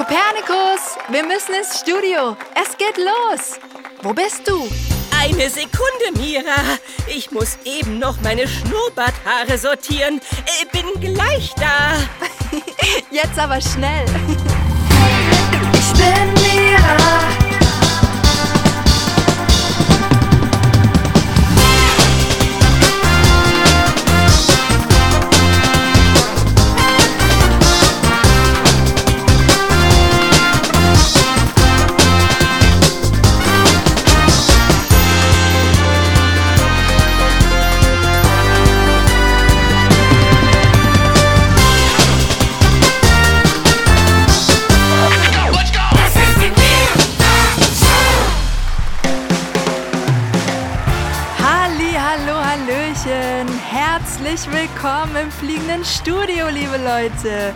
Kopernikus, wir müssen ins Studio. Es geht los. Wo bist du? Eine Sekunde, Mira. Ich muss eben noch meine Schnurrbarthaare sortieren. Äh, bin gleich da. Jetzt aber schnell. Ich bin Mira. Herzlich willkommen im fliegenden Studio, liebe Leute.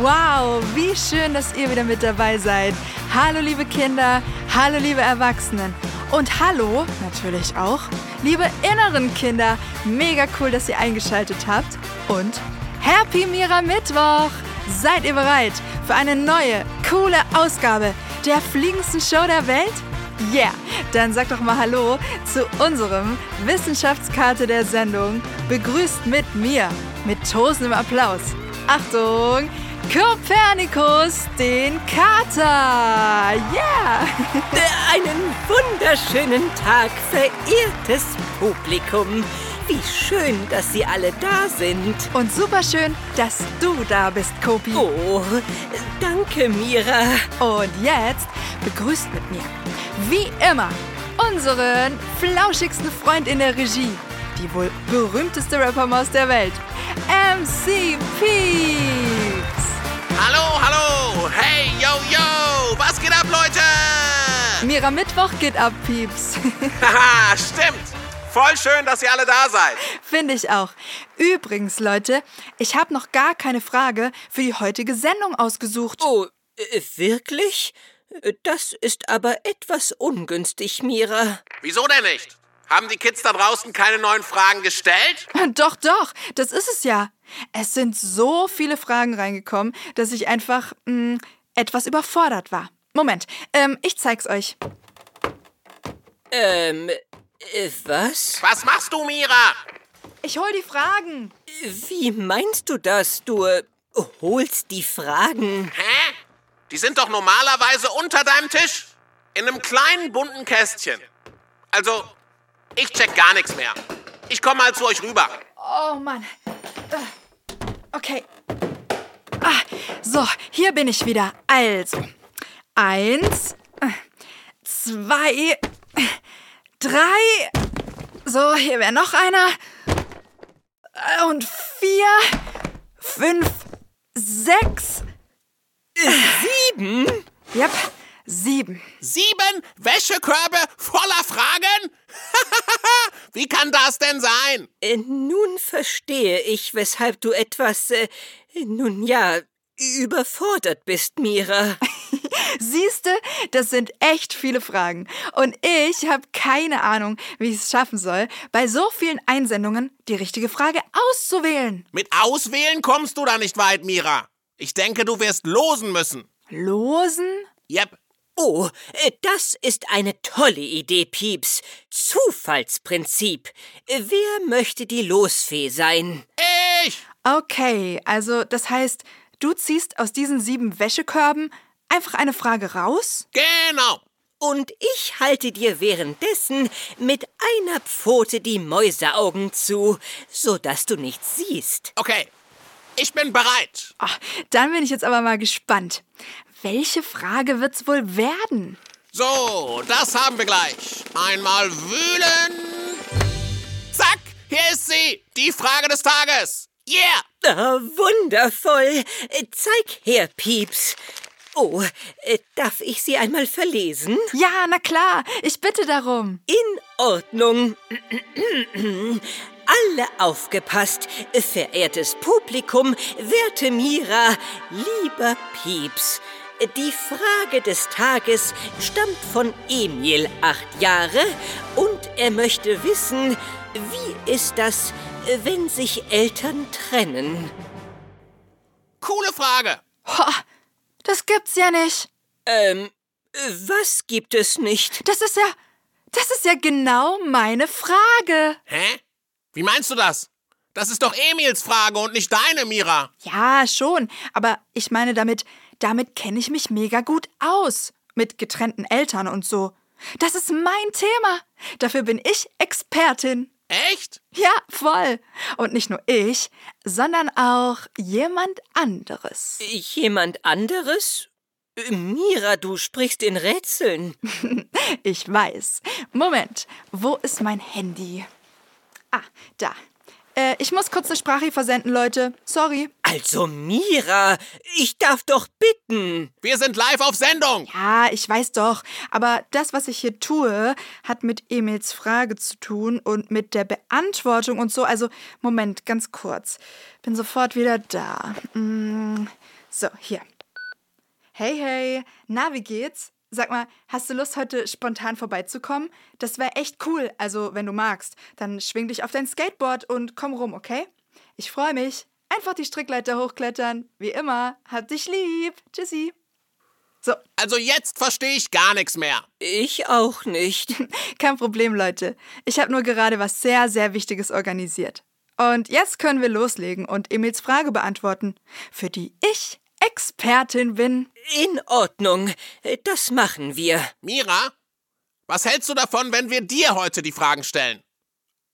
Wow, wie schön, dass ihr wieder mit dabei seid. Hallo, liebe Kinder, hallo, liebe Erwachsenen. Und hallo, natürlich auch, liebe inneren Kinder. Mega cool, dass ihr eingeschaltet habt. Und Happy Mira Mittwoch! Seid ihr bereit für eine neue, coole Ausgabe der fliegendsten Show der Welt? Yeah, dann sag doch mal Hallo zu unserem Wissenschaftskarte der Sendung. Begrüßt mit mir, mit tosendem Applaus. Achtung, Kopernikus, den Kater. Yeah! Einen wunderschönen Tag, verehrtes Publikum. Wie schön, dass Sie alle da sind. Und super schön, dass du da bist, Kopi. Oh, danke, Mira. Und jetzt begrüßt mit mir, wie immer, unseren flauschigsten Freund in der Regie, die wohl berühmteste Rappermaus der Welt, MC Peeps. Hallo, hallo, hey, yo, yo, was geht ab, Leute? Mira Mittwoch geht ab, Peeps. Haha, stimmt. Voll schön, dass ihr alle da seid. Finde ich auch. Übrigens, Leute, ich habe noch gar keine Frage für die heutige Sendung ausgesucht. Oh, äh, wirklich? Das ist aber etwas ungünstig, Mira. Wieso denn nicht? Haben die Kids da draußen keine neuen Fragen gestellt? Doch, doch, das ist es ja. Es sind so viele Fragen reingekommen, dass ich einfach mh, hm, etwas überfordert war. Moment, ähm, ich zeig's euch. Ähm, äh, was? Was machst du, Mira? Ich hol die Fragen. Wie meinst du das? Du äh, holst die Fragen? Hä? Die sind doch normalerweise unter deinem Tisch. In einem kleinen bunten Kästchen. Also, ich check gar nichts mehr. Ich komme mal zu euch rüber. Oh Mann. Äh, okay. Ah, so, hier bin ich wieder. Also, eins, zwei, drei. So, hier wäre noch einer. Und vier, fünf, sechs, Sieben? Yep, sieben. Sieben Wäschekörbe voller Fragen? Wie kann das denn sein? Äh, nun verstehe ich, weshalb du etwas, äh, nun ja, überfordert bist, Mira. Siehste, das sind echt viele Fragen. Und ich habe keine Ahnung, wie ich es schaffen soll, bei so vielen Einsendungen die richtige Frage auszuwählen. Mit Auswählen kommst du da nicht weit, Mira. Ich denke, du wirst losen müssen. Losen? Yep. Oh, äh, das ist eine tolle Idee, Pieps. Zufallsprinzip. Wer möchte die Losfee sein? Ich! Okay, also das heißt, du ziehst aus diesen sieben Wäschekörben einfach eine Frage raus? Genau. Und ich halte dir währenddessen mit einer Pfote die Mäuseaugen zu, sodass du nichts siehst. Okay, ich bin bereit. Ach, dann bin ich jetzt aber mal gespannt. Welche Frage wird's wohl werden? So, das haben wir gleich. Einmal wühlen. Zack, hier ist sie. Die Frage des Tages. Yeah! Oh, wundervoll. Zeig her, Pieps. Oh, darf ich sie einmal verlesen? Ja, na klar. Ich bitte darum. In Ordnung alle aufgepasst. Verehrtes Publikum, werte Mira, lieber Pieps. Die Frage des Tages stammt von Emil, acht Jahre, und er möchte wissen, wie ist das, wenn sich Eltern trennen? Coole Frage. Ho, Das gibt's ja nicht. Ähm, was gibt es nicht? Das ist ja. Das ist ja genau meine Frage. Hä? Wie meinst du das? Das ist doch Emils Frage und nicht deine, Mira. Ja, schon. Aber ich meine damit, damit kenne ich mich mega gut aus. Mit getrennten Eltern und so. Das ist mein Thema. Dafür bin ich Expertin. Echt? Ja, voll. Und nicht nur ich, sondern auch jemand anderes. Jemand anderes? Mira, du sprichst in Rätseln. Ich weiß. Moment, wo ist mein Handy? Ah, da. Äh, ich muss kurz eine Sprache versenden, Leute. Sorry. Also, Mira, ich darf doch bitten. Wir sind live auf Sendung. Ja, ich weiß doch. Aber das, was ich hier tue, hat mit Emils Frage zu tun und mit der Beantwortung und so. Also, Moment, ganz kurz. Bin sofort wieder da. Mm, So, hier. Hey, hey. Na, wie geht's? Sag mal, hast du Lust, heute spontan vorbeizukommen? Das wäre echt cool. Also, wenn du magst, dann schwing dich auf dein Skateboard und komm rum, okay? Ich freue mich. Einfach die Strickleiter hochklettern. Wie immer. Hab dich lieb. Tschüssi. So, Also jetzt verstehe ich gar nichts mehr. Ich auch nicht. kein Problem, Leute. Ich habe nur gerade was sehr, sehr Wichtiges organisiert. Und jetzt können wir loslegen und Emils Frage beantworten, für die ich Expertin bin. In Ordnung, das machen wir. Mira, was hältst du davon, wenn wir dir heute die Fragen stellen?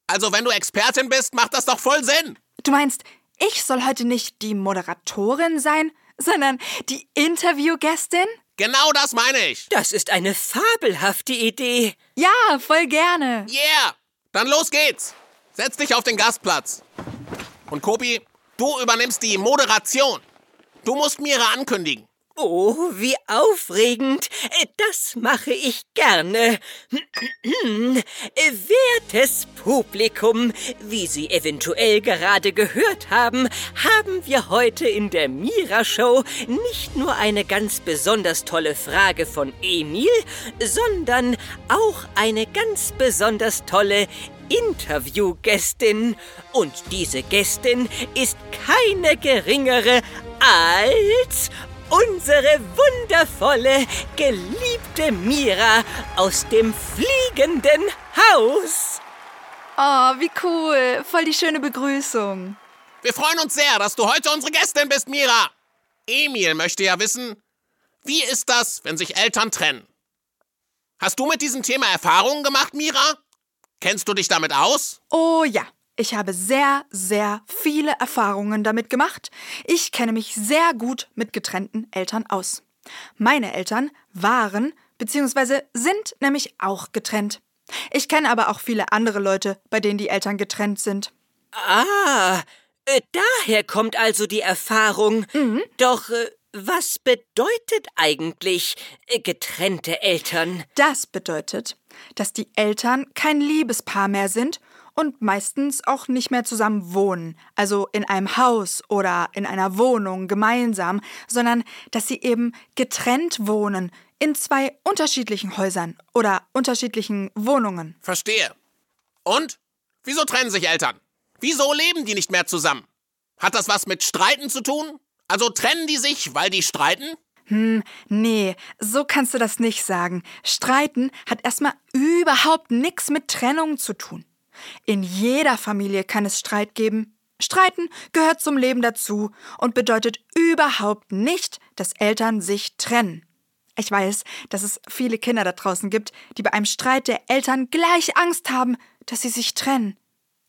Also, wenn du Expertin bist, macht das doch voll Sinn. Du meinst, ich soll heute nicht die Moderatorin sein, sondern die Interviewgästin? Genau das meine ich. Das ist eine fabelhafte Idee. Ja, voll gerne. Yeah! Dann los geht's. Setz dich auf den Gastplatz. Und Kobi, du übernimmst die Moderation. Du musst Mira ankündigen. Oh, wie aufregend. Das mache ich gerne. Wertes Publikum, wie Sie eventuell gerade gehört haben, haben wir heute in der Mira-Show nicht nur eine ganz besonders tolle Frage von Emil, sondern auch eine ganz besonders tolle Interviewgästin. Und diese Gästin ist keine geringere als unsere wundervolle, geliebte Mira aus dem fliegenden Haus. Oh, wie cool. Voll die schöne Begrüßung. Wir freuen uns sehr, dass du heute unsere Gästin bist, Mira. Emil möchte ja wissen, wie ist das, wenn sich Eltern trennen? Hast du mit diesem Thema Erfahrungen gemacht, Mira? Kennst du dich damit aus? Oh ja, ich habe sehr, sehr viele Erfahrungen damit gemacht. Ich kenne mich sehr gut mit getrennten Eltern aus. Meine Eltern waren bzw. sind nämlich auch getrennt. Ich kenne aber auch viele andere Leute, bei denen die Eltern getrennt sind. Ah, äh, daher kommt also die Erfahrung. Doch äh, was bedeutet eigentlich äh, getrennte Eltern? Das bedeutet, dass die Eltern kein Liebespaar mehr sind und meistens auch nicht mehr zusammen wohnen, also in einem Haus oder in einer Wohnung gemeinsam, sondern dass sie eben getrennt wohnen in zwei unterschiedlichen Häusern oder unterschiedlichen Wohnungen. Verstehe. Und? Wieso trennen sich Eltern? Wieso leben die nicht mehr zusammen? Hat das was mit Streiten zu tun? Also trennen die sich, weil die streiten? Nee, so kannst du das nicht sagen. Streiten hat erstmal überhaupt nichts mit Trennung zu tun. In jeder Familie kann es Streit geben. Streiten gehört zum Leben dazu und bedeutet überhaupt nicht, dass Eltern sich trennen. Ich weiß, dass es viele Kinder da draußen gibt, die bei einem Streit der Eltern gleich Angst haben, dass sie sich trennen.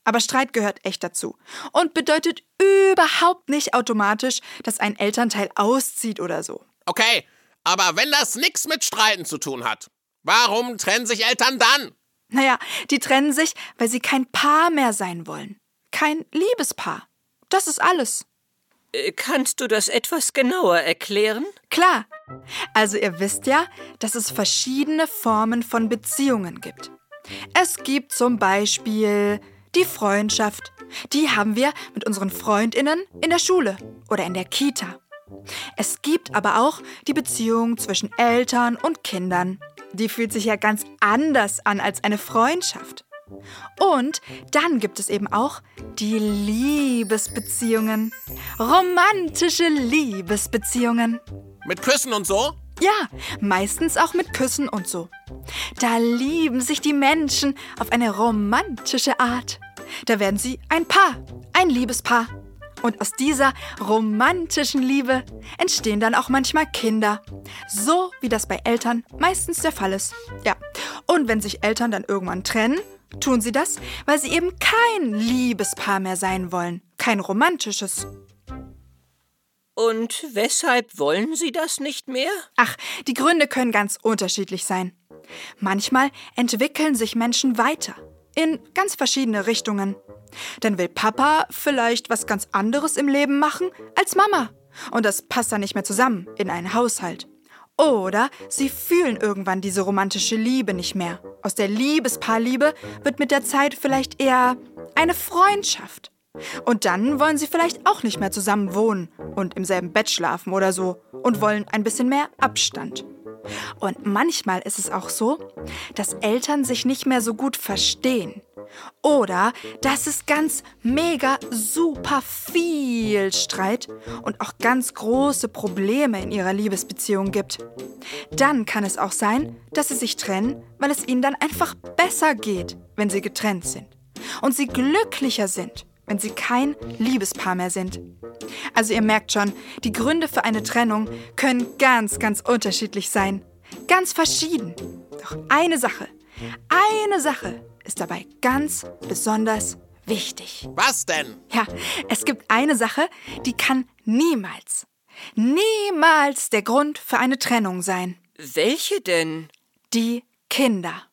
Aber Streit gehört echt dazu und bedeutet überhaupt nicht automatisch, dass ein Elternteil auszieht oder so. Okay, aber wenn das nichts mit Streiten zu tun hat, warum trennen sich Eltern dann? Naja, die trennen sich, weil sie kein Paar mehr sein wollen. Kein Liebespaar. Das ist alles. Äh, Kannst du das etwas genauer erklären? Klar. Also ihr wisst ja, dass es verschiedene Formen von Beziehungen gibt. Es gibt zum Beispiel die Freundschaft. Die haben wir mit unseren Freundinnen in der Schule oder in der Kita. Es gibt aber auch die Beziehung zwischen Eltern und Kindern. Die fühlt sich ja ganz anders an als eine Freundschaft. Und dann gibt es eben auch die Liebesbeziehungen. Romantische Liebesbeziehungen. Mit Küssen und so? Ja, meistens auch mit Küssen und so. Da lieben sich die Menschen auf eine romantische Art. Da werden sie ein Paar, ein Liebespaar. Und aus dieser romantischen Liebe entstehen dann auch manchmal Kinder. So wie das bei Eltern meistens der Fall ist. Ja. Und wenn sich Eltern dann irgendwann trennen, tun sie das, weil sie eben kein Liebespaar mehr sein wollen. Kein romantisches. Und weshalb wollen Sie das nicht mehr? Ach, die Gründe können ganz unterschiedlich sein. Manchmal entwickeln sich Menschen weiter in ganz verschiedene Richtungen. Dann will Papa vielleicht was ganz anderes im Leben machen als Mama. Und das passt dann nicht mehr zusammen in einen Haushalt. Oder sie fühlen irgendwann diese romantische Liebe nicht mehr. Aus der Liebespaarliebe wird mit der Zeit vielleicht eher eine Freundschaft. Und dann wollen sie vielleicht auch nicht mehr zusammen wohnen und im selben Bett schlafen oder so und wollen ein bisschen mehr Abstand. Und manchmal ist es auch so, dass Eltern sich nicht mehr so gut verstehen. Oder dass es ganz mega super viel Streit und auch ganz große Probleme in ihrer Liebesbeziehung gibt. Dann kann es auch sein, dass sie sich trennen, weil es ihnen dann einfach besser geht, wenn sie getrennt sind. Und sie glücklicher sind wenn sie kein Liebespaar mehr sind. Also ihr merkt schon, die Gründe für eine Trennung können ganz, ganz unterschiedlich sein. Ganz verschieden. Doch eine Sache, eine Sache ist dabei ganz besonders wichtig. Was denn? Ja, es gibt eine Sache, die kann niemals, niemals der Grund für eine Trennung sein. Welche denn? Die Kinder.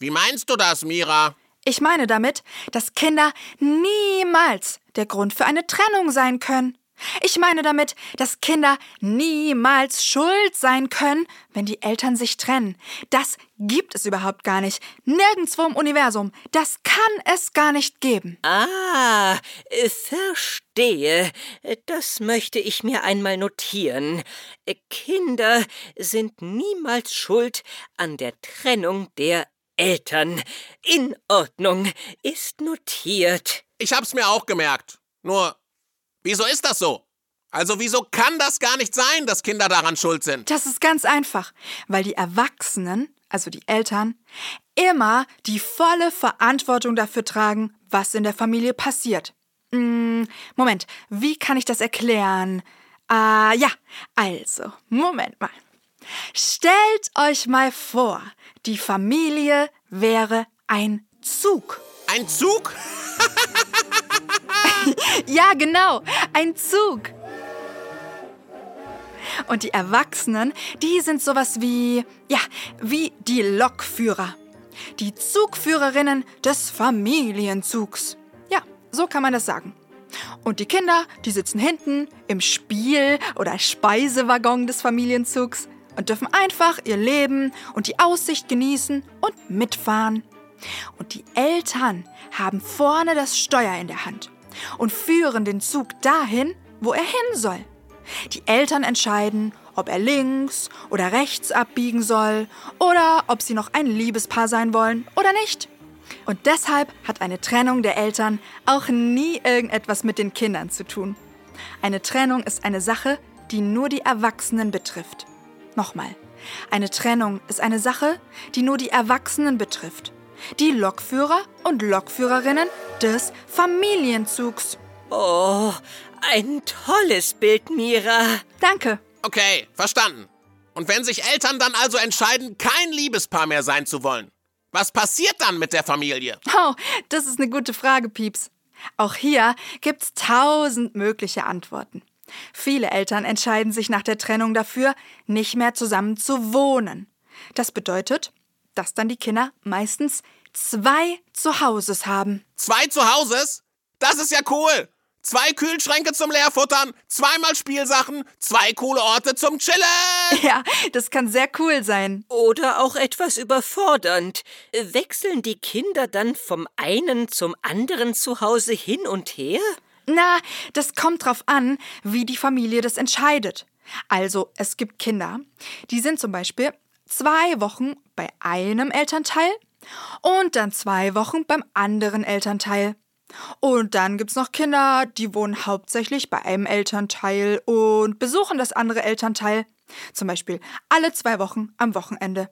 Wie meinst du das, Mira? Ich meine damit, dass Kinder niemals der Grund für eine Trennung sein können. Ich meine damit, dass Kinder niemals schuld sein können, wenn die Eltern sich trennen. Das gibt es überhaupt gar nicht. Nirgendwo im Universum. Das kann es gar nicht geben. Ah, verstehe. Das möchte ich mir einmal notieren. Kinder sind niemals schuld an der Trennung der Eltern. In Ordnung. Ist notiert. Ich hab's mir auch gemerkt. Nur, wieso ist das so? Also wieso kann das gar nicht sein, dass Kinder daran schuld sind? Das ist ganz einfach, weil die Erwachsenen, also die Eltern, immer die volle Verantwortung dafür tragen, was in der Familie passiert. Hm, Moment, wie kann ich das erklären? Ah, ja, also, Moment mal. Stellt euch mal vor, die Familie wäre ein Zug. Ein Zug? ja, genau, ein Zug. Und die Erwachsenen, die sind sowas wie, ja, wie die Lokführer. Die Zugführerinnen des Familienzugs. Ja, so kann man das sagen. Und die Kinder, die sitzen hinten im Spiel- oder Speisewaggon des Familienzugs und dürfen einfach ihr Leben und die Aussicht genießen und mitfahren. Und die Eltern haben vorne das Steuer in der Hand und führen den Zug dahin, wo er hin soll. Die Eltern entscheiden, ob er links oder rechts abbiegen soll oder ob sie noch ein Liebespaar sein wollen oder nicht. Und deshalb hat eine Trennung der Eltern auch nie irgendetwas mit den Kindern zu tun. Eine Trennung ist eine Sache, die nur die Erwachsenen betrifft. Nochmal. Eine Trennung ist eine Sache, die nur die Erwachsenen betrifft. Die Lokführer und Lokführerinnen des Familienzugs. Oh, ein tolles Bild, Mira. Danke. Okay, verstanden. Und wenn sich Eltern dann also entscheiden, kein Liebespaar mehr sein zu wollen, was passiert dann mit der Familie? Oh, das ist eine gute Frage, Pieps. Auch hier gibt's tausend mögliche Antworten. Viele Eltern entscheiden sich nach der Trennung dafür, nicht mehr zusammen zu wohnen. Das bedeutet, dass dann die Kinder meistens zwei Zuhauses haben. Zwei Zuhauses? Das ist ja cool. Zwei Kühlschränke zum Leerfuttern, zweimal Spielsachen, zwei coole Orte zum Chillen. Ja, das kann sehr cool sein. Oder auch etwas überfordernd. Wechseln die Kinder dann vom einen zum anderen Zuhause hin und her? Na, das kommt drauf an, wie die Familie das entscheidet. Also, es gibt Kinder, die sind zum Beispiel zwei Wochen bei einem Elternteil Und dann zwei Wochen beim anderen Elternteil. Und dann gibt's noch Kinder, die wohnen hauptsächlich bei einem Elternteil und besuchen das andere Elternteil. Zum Beispiel alle zwei Wochen am Wochenende.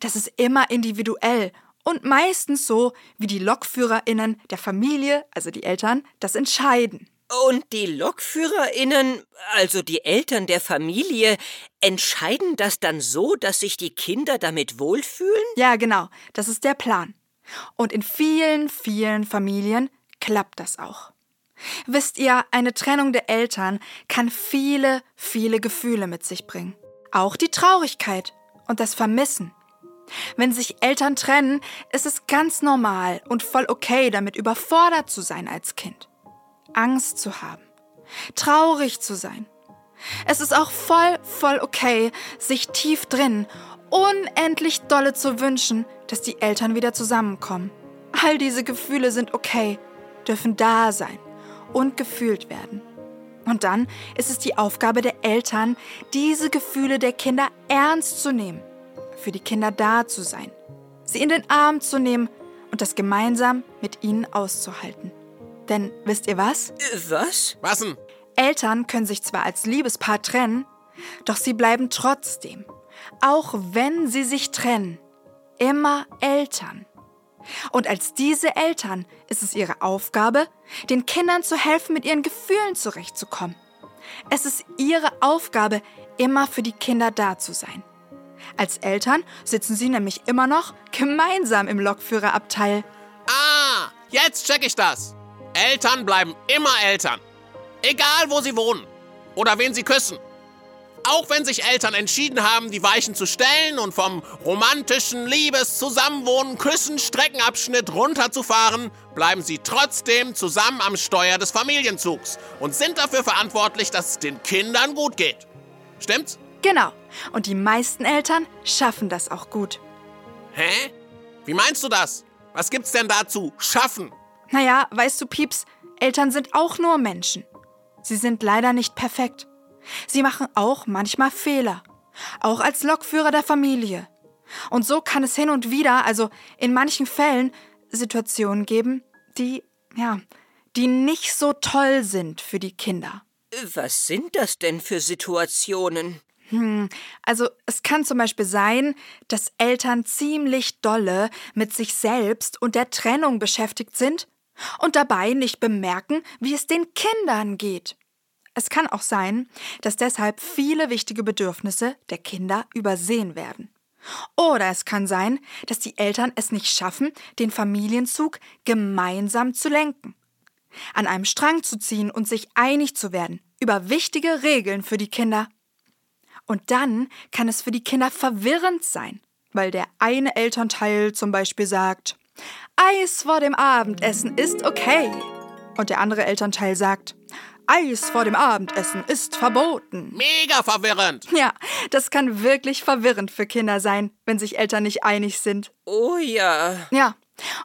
Das ist immer individuell und meistens so, wie die LokführerInnen der Familie, also die Eltern, das entscheiden. Und die LokführerInnen, also die Eltern der Familie, entscheiden das dann so, dass sich die Kinder damit wohlfühlen? Ja, genau, das ist der Plan. Und in vielen, vielen Familien klappt das auch. Wisst ihr, eine Trennung der Eltern kann viele, viele Gefühle mit sich bringen. Auch die Traurigkeit und das Vermissen. Wenn sich Eltern trennen, ist es ganz normal und voll okay, damit überfordert zu sein als Kind. Angst zu haben. Traurig zu sein. Es ist auch voll, voll okay, sich tief drin unendlich dolle zu wünschen, dass die Eltern wieder zusammenkommen. All diese Gefühle sind okay, dürfen da sein und gefühlt werden. Und dann ist es die Aufgabe der Eltern, diese Gefühle der Kinder ernst zu nehmen, für die Kinder da zu sein, sie in den Arm zu nehmen und das gemeinsam mit ihnen auszuhalten. Denn wisst ihr was? Was? Was denn? Eltern können sich zwar als Liebespaar trennen, doch sie bleiben trotzdem, auch wenn sie sich trennen, immer Eltern. Und als diese Eltern ist es ihre Aufgabe, den Kindern zu helfen, mit ihren Gefühlen zurechtzukommen. Es ist ihre Aufgabe, immer für die Kinder da zu sein. Als Eltern sitzen sie nämlich immer noch gemeinsam im Lokführerabteil. Ah, jetzt check ich das. Eltern bleiben immer Eltern. Egal, wo sie wohnen. Oder wen sie küssen. Auch wenn sich Eltern entschieden haben, die Weichen zu stellen und vom romantischen Liebes Zusammenwohnen Küssen Streckenabschnitt runterzufahren, bleiben sie trotzdem zusammen am Steuer des Familienzugs und sind dafür verantwortlich, dass es den Kindern gut geht. Stimmt's? Genau. Und die meisten Eltern schaffen das auch gut. Hä? Wie meinst du das? Was gibt's denn dazu? Schaffen? Naja, weißt du, Pieps, Eltern sind auch nur Menschen. Sie sind leider nicht perfekt. Sie machen auch manchmal Fehler. Auch als Lokführer der Familie. Und so kann es hin und wieder, also in manchen Fällen, Situationen geben, die, ja, die nicht so toll sind für die Kinder. Was sind das denn für Situationen? Hm, also es kann zum Beispiel sein, dass Eltern ziemlich dolle mit sich selbst und der Trennung beschäftigt sind und dabei nicht bemerken, wie es den Kindern geht. Es kann auch sein, dass deshalb viele wichtige Bedürfnisse der Kinder übersehen werden. Oder es kann sein, dass die Eltern es nicht schaffen, den Familienzug gemeinsam zu lenken, an einem Strang zu ziehen und sich einig zu werden über wichtige Regeln für die Kinder. Und dann kann es für die Kinder verwirrend sein, weil der eine Elternteil zum Beispiel sagt, Eis vor dem Abendessen ist okay. Und der andere Elternteil sagt, Eis vor dem Abendessen ist verboten. Mega verwirrend. Ja, das kann wirklich verwirrend für Kinder sein, wenn sich Eltern nicht einig sind. Oh ja. Ja.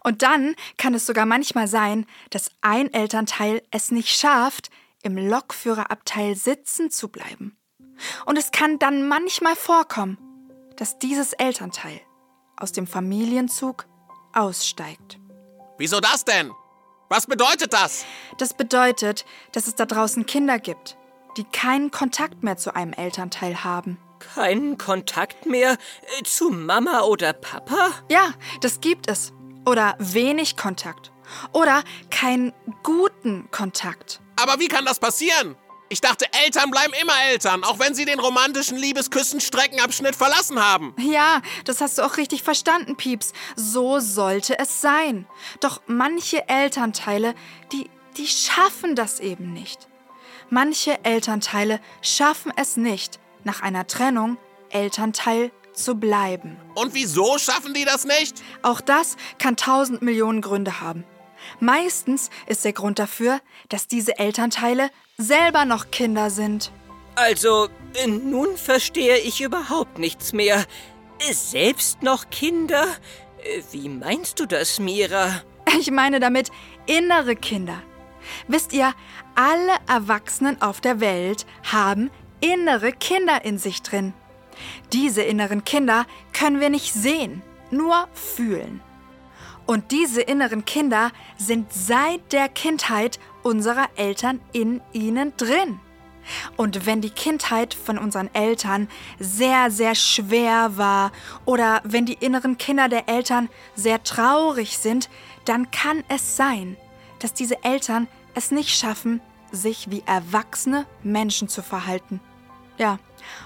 Und dann kann es sogar manchmal sein, dass ein Elternteil es nicht schafft, im Lokführerabteil sitzen zu bleiben. Und es kann dann manchmal vorkommen, dass dieses Elternteil aus dem Familienzug aussteigt. Wieso das denn? Was bedeutet das? Das bedeutet, dass es da draußen Kinder gibt, die keinen Kontakt mehr zu einem Elternteil haben. Keinen Kontakt mehr äh, zu Mama oder Papa? Ja, das gibt es. Oder wenig Kontakt. Oder keinen guten Kontakt. Aber wie kann das passieren? Ich dachte, Eltern bleiben immer Eltern, auch wenn sie den romantischen Liebesküssen-Streckenabschnitt verlassen haben. Ja, das hast du auch richtig verstanden, Pieps. So sollte es sein. Doch manche Elternteile, die, die schaffen das eben nicht. Manche Elternteile schaffen es nicht, nach einer Trennung Elternteil zu bleiben. Und wieso schaffen die das nicht? Auch das kann tausend Millionen Gründe haben. Meistens ist der Grund dafür, dass diese Elternteile selber noch Kinder sind. Also, äh, nun verstehe ich überhaupt nichts mehr. Äh, Selbst noch Kinder? Äh, Wie meinst du das, Mira? Ich meine damit innere Kinder. Wisst ihr, alle Erwachsenen auf der Welt haben innere Kinder in sich drin. Diese inneren Kinder können wir nicht sehen, nur fühlen. Und diese inneren Kinder sind seit der Kindheit unserer Eltern in ihnen drin. Und wenn die Kindheit von unseren Eltern sehr, sehr schwer war oder wenn die inneren Kinder der Eltern sehr traurig sind, dann kann es sein, dass diese Eltern es nicht schaffen, sich wie erwachsene Menschen zu verhalten. Ja,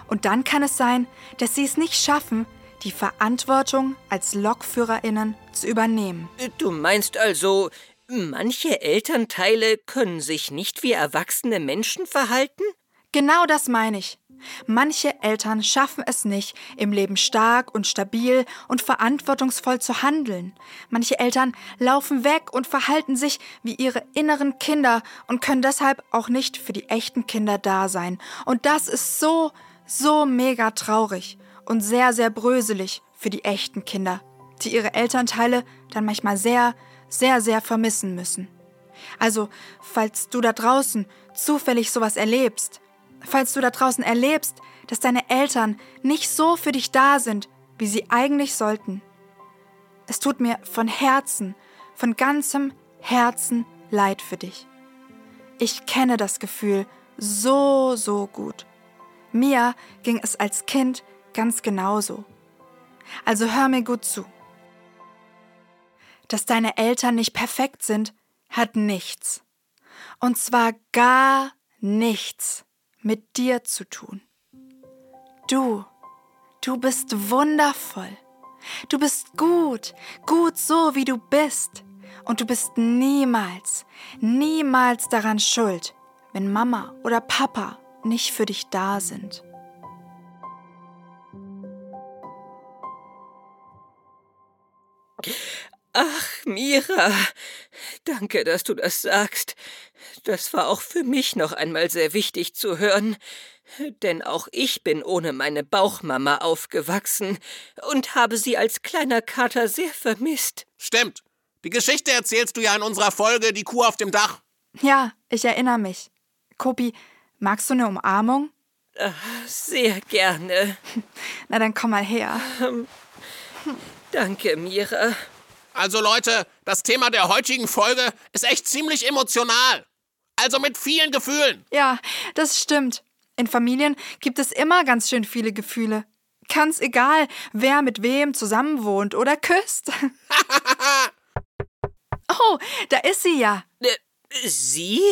und dann kann es sein, dass sie es nicht schaffen, die Verantwortung als Lokführerinnen zu übernehmen. Du meinst also, manche Elternteile können sich nicht wie erwachsene Menschen verhalten? Genau das meine ich. Manche Eltern schaffen es nicht, im Leben stark und stabil und verantwortungsvoll zu handeln. Manche Eltern laufen weg und verhalten sich wie ihre inneren Kinder und können deshalb auch nicht für die echten Kinder da sein. Und das ist so, so mega traurig und sehr, sehr bröselig für die echten Kinder, die ihre Elternteile dann manchmal sehr, sehr, sehr vermissen müssen. Also, falls du da draußen zufällig sowas erlebst, falls du da draußen erlebst, dass deine Eltern nicht so für dich da sind, wie sie eigentlich sollten. Es tut mir von Herzen, von ganzem Herzen leid für dich. Ich kenne das Gefühl so, so gut. Mir ging es als Kind ganz genauso. Also hör mir gut zu. Dass deine Eltern nicht perfekt sind, hat nichts. Und zwar gar nichts mit dir zu tun. Du, du bist wundervoll. Du bist gut, gut so wie du bist. Und du bist niemals, niemals daran schuld, wenn Mama oder Papa nicht für dich da sind. Ach, Mira, danke, dass du das sagst. Das war auch für mich noch einmal sehr wichtig zu hören. Denn auch ich bin ohne meine Bauchmama aufgewachsen und habe sie als kleiner Kater sehr vermisst. Stimmt. Die Geschichte erzählst du ja in unserer Folge Die Kuh auf dem Dach. Ja, ich erinnere mich. Kopi, magst du eine Umarmung? Ach, sehr gerne. Na dann komm mal her. Danke, Mira. Also Leute, das Thema der heutigen Folge ist echt ziemlich emotional. Also mit vielen Gefühlen. Ja, das stimmt. In Familien gibt es immer ganz schön viele Gefühle. Ganz egal, wer mit wem zusammenwohnt oder küsst. oh, da ist sie ja. Äh, sie?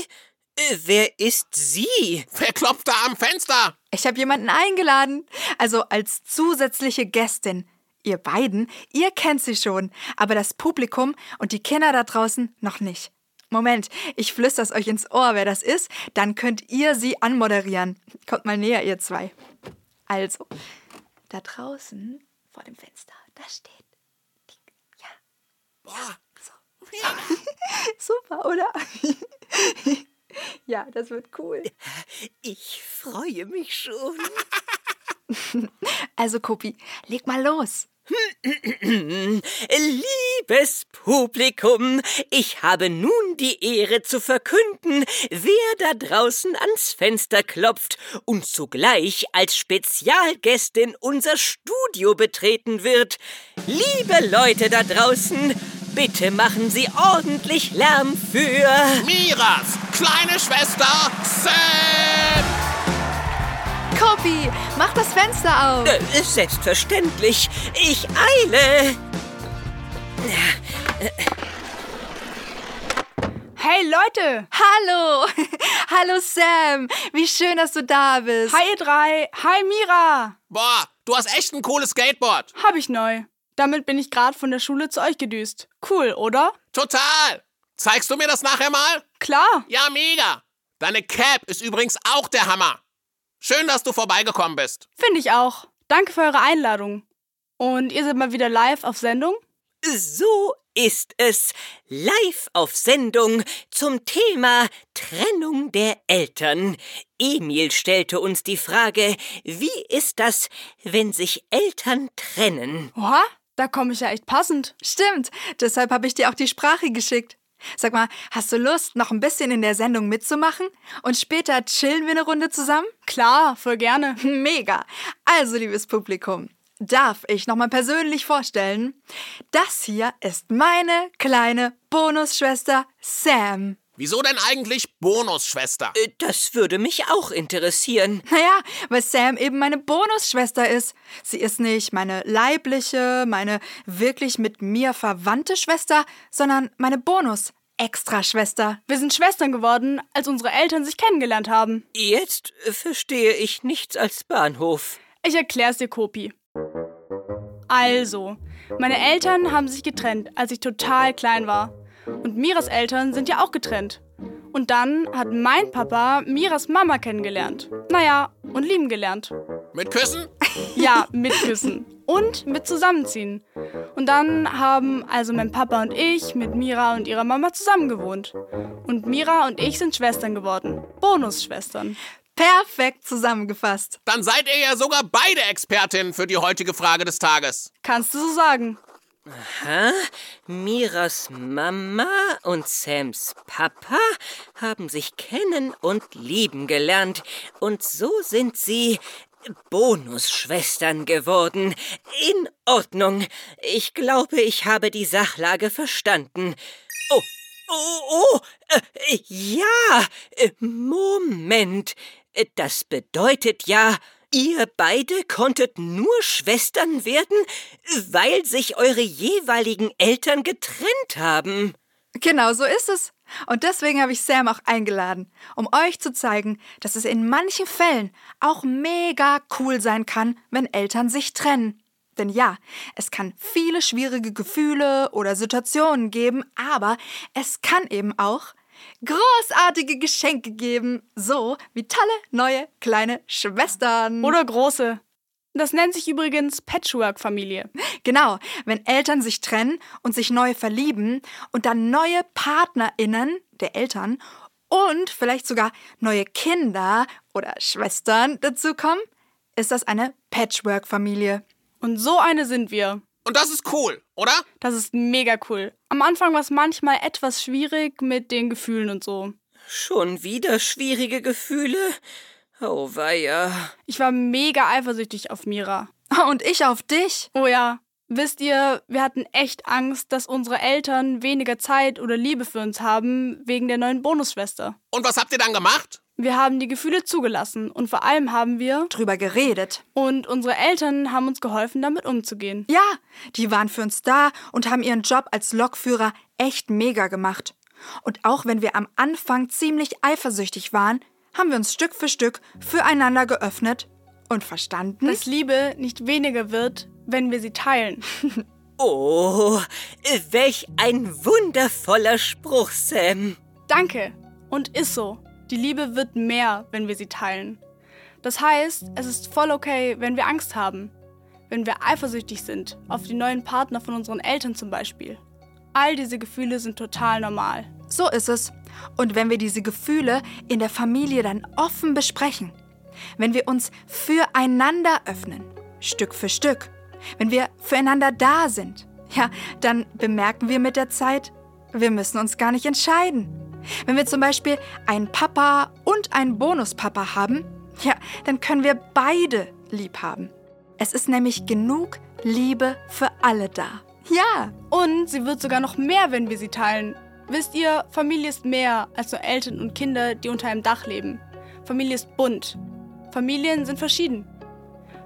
Äh, wer ist sie? Wer klopft da am Fenster? Ich habe jemanden eingeladen. Also als zusätzliche Gästin. Ihr beiden, ihr kennt sie schon, aber das Publikum und die Kinder da draußen noch nicht. Moment, ich flüster es euch ins Ohr, wer das ist, dann könnt ihr sie anmoderieren. Kommt mal näher, ihr zwei. Also, da draußen vor dem Fenster, da steht die. Ja. Boah. Ja, so. Ja. Super, oder? ja, das wird cool. Ich freue mich schon. Also, Kopi, leg mal los. Liebes Publikum, ich habe nun die Ehre zu verkünden, wer da draußen ans Fenster klopft und zugleich als Spezialgästin unser Studio betreten wird. Liebe Leute da draußen, bitte machen Sie ordentlich Lärm für Miras kleine Schwester Sam! Kopi, mach das Fenster auf. Äh, selbstverständlich. Ich eile. Hey Leute! Hallo! Hallo Sam! Wie schön, dass du da bist. Hi ihr drei! Hi Mira! Boah, du hast echt ein cooles Skateboard. Hab ich neu. Damit bin ich gerade von der Schule zu euch gedüst. Cool, oder? Total. Zeigst du mir das nachher mal? Klar! Ja, mega. Deine Cap ist übrigens auch der Hammer. Schön, dass du vorbeigekommen bist. Finde ich auch. Danke für eure Einladung. Und ihr seid mal wieder live auf Sendung? So ist es. Live auf Sendung zum Thema Trennung der Eltern. Emil stellte uns die Frage, wie ist das, wenn sich Eltern trennen? Oha, da komme ich ja echt passend. Stimmt, deshalb habe ich dir auch die Sprache geschickt. Sag mal, hast du Lust, noch ein bisschen in der Sendung mitzumachen? Und später chillen wir eine Runde zusammen? Klar, voll gerne. Mega. Also, liebes Publikum, darf ich nochmal persönlich vorstellen. Das hier ist meine kleine Bonusschwester Sam. Wieso denn eigentlich Bonusschwester? Äh, Das würde mich auch interessieren. Naja, weil Sam eben meine Bonusschwester ist. Sie ist nicht meine leibliche, meine wirklich mit mir verwandte Schwester, sondern meine Bonus-Extra-Schwester. Wir sind Schwestern geworden, als unsere Eltern sich kennengelernt haben. Jetzt äh, verstehe ich nichts als Bahnhof. Ich erklär's dir, Kopi. Also, meine Eltern haben sich getrennt, als ich total klein war. Und Miras Eltern sind ja auch getrennt. Und dann hat mein Papa Miras Mama kennengelernt. Naja, und lieben gelernt. Mit Küssen? Ja, mit Küssen. Und mit Zusammenziehen. Und dann haben also mein Papa und ich mit Mira und ihrer Mama zusammen gewohnt. Und Mira und ich sind Schwestern geworden. Bonusschwestern. Perfekt zusammengefasst. Dann seid ihr ja sogar beide Expertinnen für die heutige Frage des Tages. Kannst du so sagen? Hä? Miras Mama und Sams Papa haben sich kennen und lieben gelernt. Und so sind sie Bonusschwestern geworden. In Ordnung. Ich glaube, ich habe die Sachlage verstanden. Oh, oh, oh, äh, ja, äh, Moment. Äh, Das bedeutet ja, ihr beide konntet nur Schwestern werden, weil sich eure jeweiligen Eltern getrennt haben. Genau so ist es. Und deswegen habe ich Sam auch eingeladen, um euch zu zeigen, dass es in manchen Fällen auch mega cool sein kann, wenn Eltern sich trennen. Denn ja, es kann viele schwierige Gefühle oder Situationen geben, aber es kann eben auch großartige Geschenke geben, so wie tolle neue kleine Schwestern. Oder große. Das nennt sich übrigens Patchwork-Familie. Genau, wenn Eltern sich trennen und sich neu verlieben und dann neue PartnerInnen der Eltern und vielleicht sogar neue Kinder oder Schwestern dazukommen, ist das eine Patchwork-Familie. Und so eine sind wir. Und das ist cool, oder? Das ist mega cool. Am Anfang war es manchmal etwas schwierig mit den Gefühlen und so. Schon wieder schwierige Gefühle? Oh weia. Ich war mega eifersüchtig auf Mira. Und ich auf dich. Oh ja, wisst ihr, wir hatten echt Angst, dass unsere Eltern weniger Zeit oder Liebe für uns haben wegen der neuen Bonusschwester. Und was habt ihr dann gemacht? Wir haben die Gefühle zugelassen und vor allem haben wir Drüber geredet. und unsere Eltern haben uns geholfen, damit umzugehen. Ja, die waren für uns da und haben ihren Job als Lokführer echt mega gemacht. Und auch wenn wir am Anfang ziemlich eifersüchtig waren, haben wir uns Stück für Stück füreinander geöffnet und verstanden, Dass Liebe nicht weniger wird, wenn wir sie teilen. Oh, welch ein wundervoller Spruch, Sam. Danke. Und ist so. Die Liebe wird mehr, wenn wir sie teilen. Das heißt, es ist voll okay, wenn wir Angst haben. Wenn wir eifersüchtig sind, auf die neuen Partner von unseren Eltern zum Beispiel. All diese Gefühle sind total normal. So ist es. Und wenn wir diese Gefühle in der Familie dann offen besprechen, wenn wir uns füreinander öffnen, Stück für Stück, wenn wir füreinander da sind, ja, dann bemerken wir mit der Zeit, wir müssen uns gar nicht entscheiden. Wenn wir zum Beispiel einen Papa und einen Bonuspapa haben, ja, dann können wir beide lieb haben. Es ist nämlich genug Liebe für alle da. Ja, Und sie wird sogar noch mehr, wenn wir sie teilen. Wisst ihr, Familie ist mehr als nur Eltern und Kinder, die unter einem Dach leben. Familie ist bunt. Familien sind verschieden.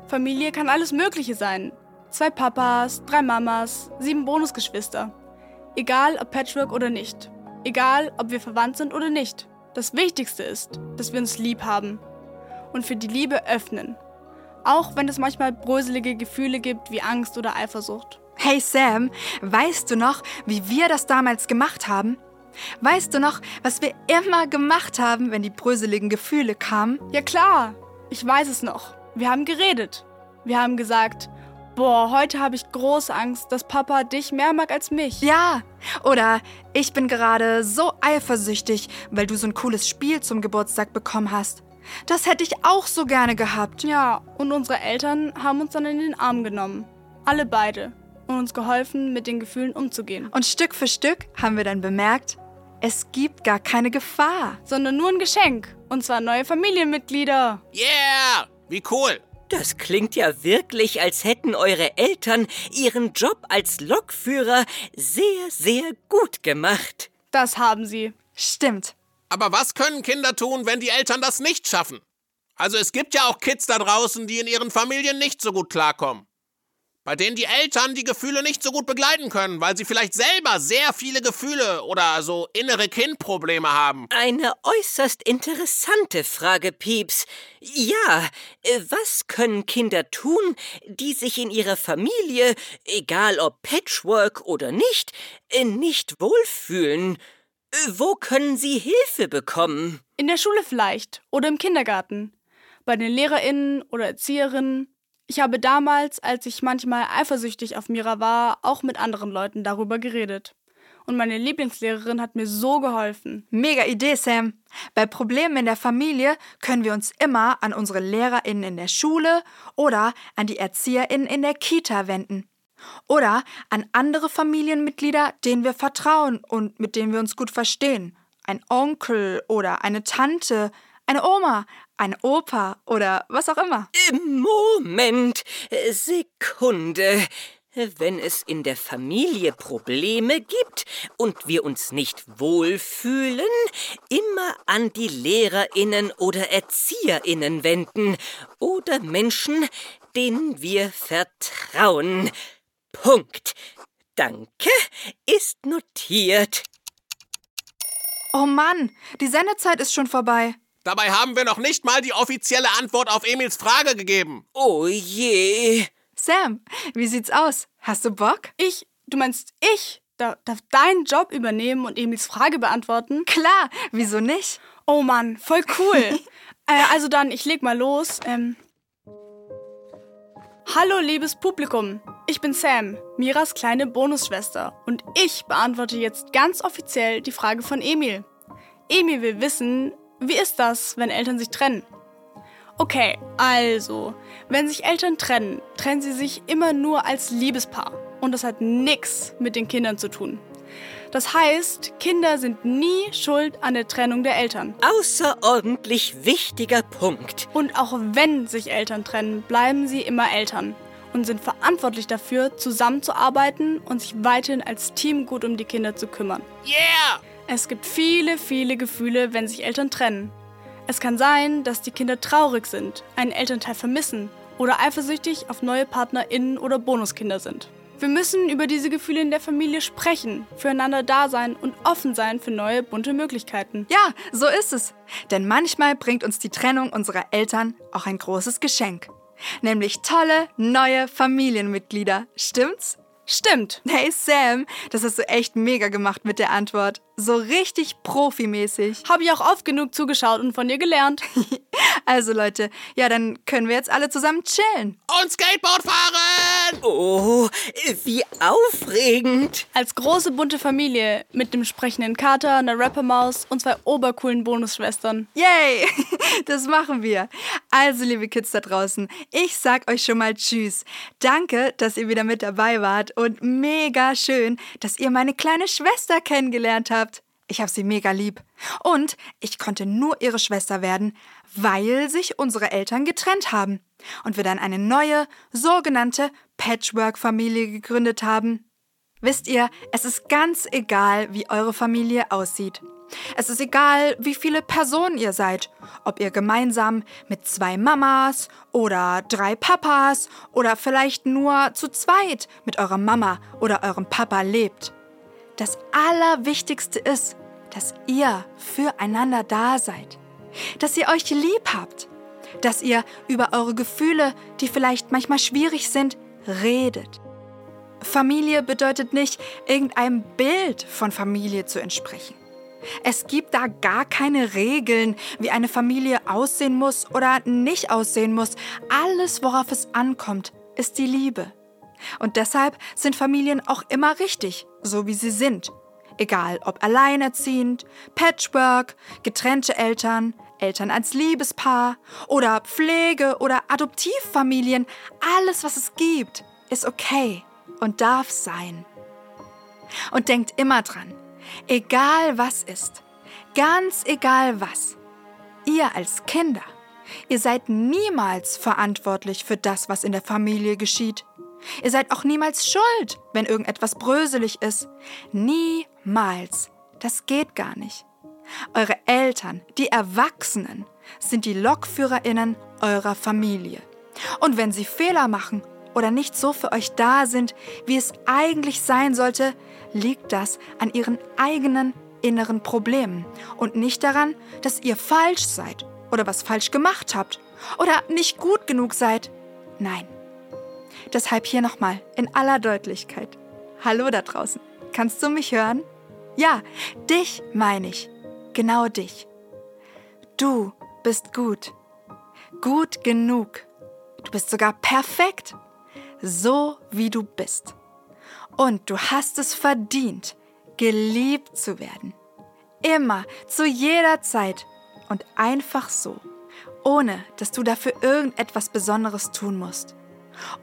Familie kann alles Mögliche sein. Zwei Papas, drei Mamas, sieben Bonusgeschwister. Egal ob Patchwork oder nicht. Egal ob wir verwandt sind oder nicht. Das Wichtigste ist, dass wir uns lieb haben. Und für die Liebe öffnen. Auch wenn es manchmal bröselige Gefühle gibt wie Angst oder Eifersucht. Hey Sam, weißt du noch, wie wir das damals gemacht haben? Weißt du noch, was wir immer gemacht haben, wenn die bröseligen Gefühle kamen? Ja klar, ich weiß es noch. Wir haben geredet. Wir haben gesagt, boah, heute habe ich große Angst, dass Papa dich mehr mag als mich. Ja. Oder ich bin gerade so eifersüchtig, weil du so ein cooles Spiel zum Geburtstag bekommen hast. Das hätte ich auch so gerne gehabt. Ja, und unsere Eltern haben uns dann in den Arm genommen. Alle beide. Und uns geholfen, mit den Gefühlen umzugehen. Und Stück für Stück haben wir dann bemerkt, es gibt gar keine Gefahr. Sondern nur ein Geschenk. Und zwar neue Familienmitglieder. Yeah! Wie cool! Das klingt ja wirklich, als hätten eure Eltern ihren Job als Lokführer sehr, sehr gut gemacht. Das haben sie. Stimmt. Aber was können Kinder tun, wenn die Eltern das nicht schaffen? Also es gibt ja auch Kids da draußen, die in ihren Familien nicht so gut klarkommen. Bei denen die Eltern die Gefühle nicht so gut begleiten können, weil sie vielleicht selber sehr viele Gefühle oder so innere Kindprobleme haben. Eine äußerst interessante Frage, Pieps. Ja, äh, was können Kinder tun, die sich in ihrer Familie, egal ob Patchwork oder nicht, äh, nicht wohlfühlen? Äh, Wo können sie Hilfe bekommen? In der Schule vielleicht oder im Kindergarten. Bei den LehrerInnen oder Erzieherinnen. Ich habe damals, als ich manchmal eifersüchtig auf Mira war, auch mit anderen Leuten darüber geredet. Und meine Lieblingslehrerin hat mir so geholfen. Mega Idee, Sam. Bei Problemen in der Familie können wir uns immer an unsere LehrerInnen in der Schule oder an die ErzieherInnen in der Kita wenden. Oder an andere Familienmitglieder, denen wir vertrauen und mit denen wir uns gut verstehen. Ein Onkel oder eine Tante, eine Oma, ein Opa oder was auch immer. Moment, äh, Sekunde. Wenn es in der Familie Probleme gibt und wir uns nicht wohlfühlen, immer an die Lehrerinnen oder Erzieherinnen wenden oder Menschen, denen wir vertrauen. Punkt. Danke, ist notiert. Oh Mann, die Sendezeit ist schon vorbei. Dabei haben wir noch nicht mal die offizielle Antwort auf Emils Frage gegeben. Oh je. Sam, wie sieht's aus? Hast du Bock? Ich, du meinst ich, da- darf deinen Job übernehmen und Emils Frage beantworten? Klar, wieso nicht? Oh Mann, voll cool. äh, also dann, ich leg mal los. Ähm. Hallo, liebes Publikum. Ich bin Sam, Miras kleine Bonusschwester. Und ich beantworte jetzt ganz offiziell die Frage von Emil. Emil will wissen, wie ist das, wenn Eltern sich trennen? Okay, also, wenn sich Eltern trennen, trennen sie sich immer nur als Liebespaar. Und das hat nichts mit den Kindern zu tun. Das heißt, Kinder sind nie schuld an der Trennung der Eltern. Außerordentlich wichtiger Punkt. Und auch wenn sich Eltern trennen, bleiben sie immer Eltern und sind verantwortlich dafür, zusammenzuarbeiten und sich weiterhin als Team gut um die Kinder zu kümmern. Yeah! Es gibt viele, viele Gefühle, wenn sich Eltern trennen. Es kann sein, dass die Kinder traurig sind, einen Elternteil vermissen oder eifersüchtig auf neue PartnerInnen oder Bonuskinder sind. Wir müssen über diese Gefühle in der Familie sprechen, füreinander da sein und offen sein für neue bunte Möglichkeiten. Ja, so ist es. Denn manchmal bringt uns die Trennung unserer Eltern auch ein großes Geschenk. Nämlich tolle, neue Familienmitglieder. Stimmt's? Stimmt. Hey Sam, das hast du echt mega gemacht mit der Antwort. So richtig profimäßig. Habe ich auch oft genug zugeschaut und von dir gelernt. Also Leute, ja, dann können wir jetzt alle zusammen chillen. Und Skateboard fahren! Oh, wie aufregend. Als große bunte Familie mit dem sprechenden Kater, einer Rappermaus und zwei obercoolen Bonusschwestern. Yay, das machen wir. Also, liebe Kids da draußen, ich sag euch schon mal Tschüss. Danke, dass ihr wieder mit dabei wart und mega schön, dass ihr meine kleine Schwester kennengelernt habt. Ich habe sie mega lieb. Und ich konnte nur ihre Schwester werden, weil sich unsere Eltern getrennt haben und wir dann eine neue, sogenannte Patchwork-Familie gegründet haben. Wisst ihr, es ist ganz egal, wie eure Familie aussieht. Es ist egal, wie viele Personen ihr seid, ob ihr gemeinsam mit zwei Mamas oder drei Papas oder vielleicht nur zu zweit mit eurer Mama oder eurem Papa lebt. Das Allerwichtigste ist, dass ihr füreinander da seid, dass ihr euch lieb habt, dass ihr über eure Gefühle, die vielleicht manchmal schwierig sind, redet. Familie bedeutet nicht, irgendeinem Bild von Familie zu entsprechen. Es gibt da gar keine Regeln, wie eine Familie aussehen muss oder nicht aussehen muss. Alles, worauf es ankommt, ist die Liebe. Und deshalb sind Familien auch immer richtig, so wie sie sind. Egal ob alleinerziehend, Patchwork, getrennte Eltern, Eltern als Liebespaar oder Pflege- oder Adoptivfamilien, alles, was es gibt, ist okay und darf sein. Und denkt immer dran, egal was ist, ganz egal was, ihr als Kinder Ihr seid niemals verantwortlich für das, was in der Familie geschieht. Ihr seid auch niemals schuld, wenn irgendetwas bröselig ist. Niemals. Das geht gar nicht. Eure Eltern, die Erwachsenen, sind die Lokführerinnen eurer Familie. Und wenn sie Fehler machen oder nicht so für euch da sind, wie es eigentlich sein sollte, liegt das an ihren eigenen inneren Problemen und nicht daran, dass ihr falsch seid oder was falsch gemacht habt oder nicht gut genug seid. Nein. Deshalb hier nochmal in aller Deutlichkeit. Hallo da draußen. Kannst du mich hören? Ja, dich meine ich. Genau dich. Du bist gut. Gut genug. Du bist sogar perfekt. So wie du bist. Und du hast es verdient, geliebt zu werden. Immer, zu jeder Zeit und einfach so, ohne dass du dafür irgendetwas Besonderes tun musst.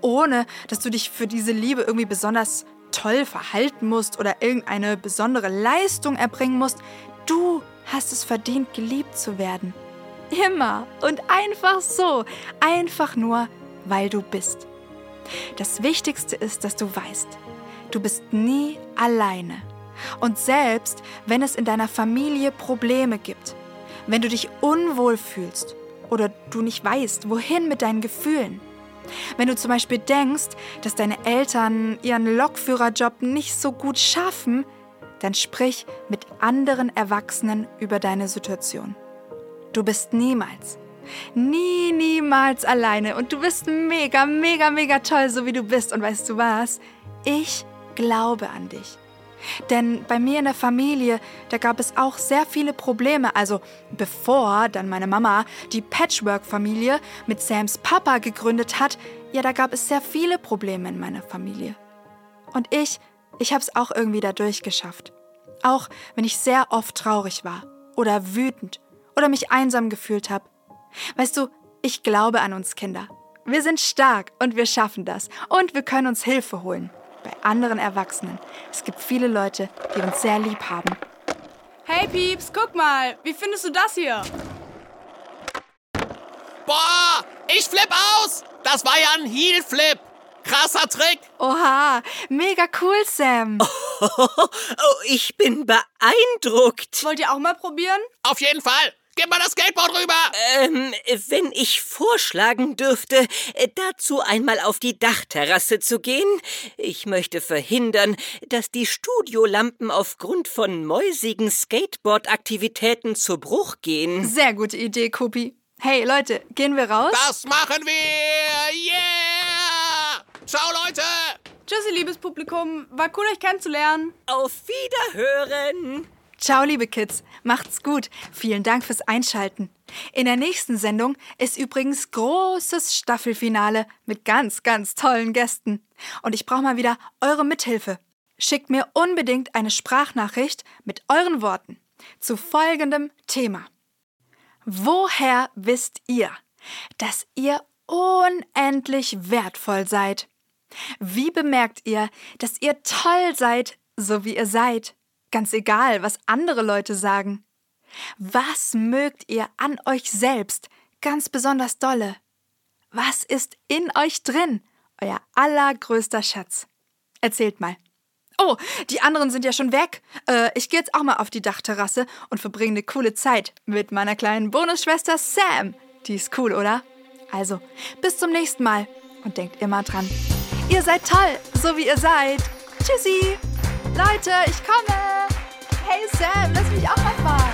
Ohne dass du dich für diese Liebe irgendwie besonders toll verhalten musst oder irgendeine besondere Leistung erbringen musst. Du hast es verdient, geliebt zu werden. Immer und einfach so, einfach nur, weil du bist. Das Wichtigste ist, dass du weißt, du bist nie alleine. Und selbst wenn es in deiner Familie Probleme gibt, wenn du dich unwohl fühlst oder du nicht weißt, wohin mit deinen Gefühlen, wenn du zum Beispiel denkst, dass deine Eltern ihren Lokführerjob nicht so gut schaffen, dann sprich mit anderen Erwachsenen über deine Situation. Du bist niemals, nie, niemals alleine und du bist mega, mega, mega toll, so wie du bist. Und weißt du was? Ich glaube an dich. Denn bei mir in der Familie, da gab es auch sehr viele Probleme. Also bevor dann meine Mama die Patchwork-Familie mit Sams Papa gegründet hat, ja, da gab es sehr viele Probleme in meiner Familie. Und ich, ich habe es auch irgendwie da durchgeschafft. Auch wenn ich sehr oft traurig war oder wütend oder mich einsam gefühlt habe. Weißt du, ich glaube an uns Kinder. Wir sind stark und wir schaffen das. Und wir können uns Hilfe holen bei anderen Erwachsenen. Es gibt viele Leute, die uns sehr lieb haben. Hey Pieps, guck mal, wie findest du das hier? Boah, ich flipp aus! Das war ja ein Heel-Flip! Krasser Trick! Oha, mega cool, Sam. Oh, ich bin beeindruckt. Wollt ihr auch mal probieren? Auf jeden Fall! Gib mal das Skateboard rüber! Ähm, wenn ich vorschlagen dürfte, äh, dazu einmal auf die Dachterrasse zu gehen. Ich möchte verhindern, dass die Studiolampen aufgrund von mäusigen Skateboard-Aktivitäten zu Bruch gehen. Sehr gute Idee, Kupi. Hey Leute, gehen wir raus? Das machen wir! Yeah! Ciao, Leute! Tschüssi, liebes Publikum. War cool, euch kennenzulernen. Auf Wiederhören! Ciao, liebe Kids. Macht's gut. Vielen Dank fürs Einschalten. In der nächsten Sendung ist übrigens großes Staffelfinale mit ganz, ganz tollen Gästen. Und ich brauche mal wieder eure Mithilfe. Schickt mir unbedingt eine Sprachnachricht mit euren Worten zu folgendem Thema. Woher wisst ihr, dass ihr unendlich wertvoll seid? Wie bemerkt ihr, dass ihr toll seid, so wie ihr seid? Ganz egal, was andere Leute sagen. Was mögt ihr an euch selbst ganz besonders dolle? Was ist in euch drin, euer allergrößter Schatz? Erzählt mal. Oh, die anderen sind ja schon weg. Äh, ich gehe jetzt auch mal auf die Dachterrasse und verbringe eine coole Zeit mit meiner kleinen Bonusschwester Sam. Die ist cool, oder? Also, bis zum nächsten Mal und denkt immer dran. Ihr seid toll, so wie ihr seid. Tschüssi. Leute, ich komme. Hey Sam, lass mich auch mal fahren.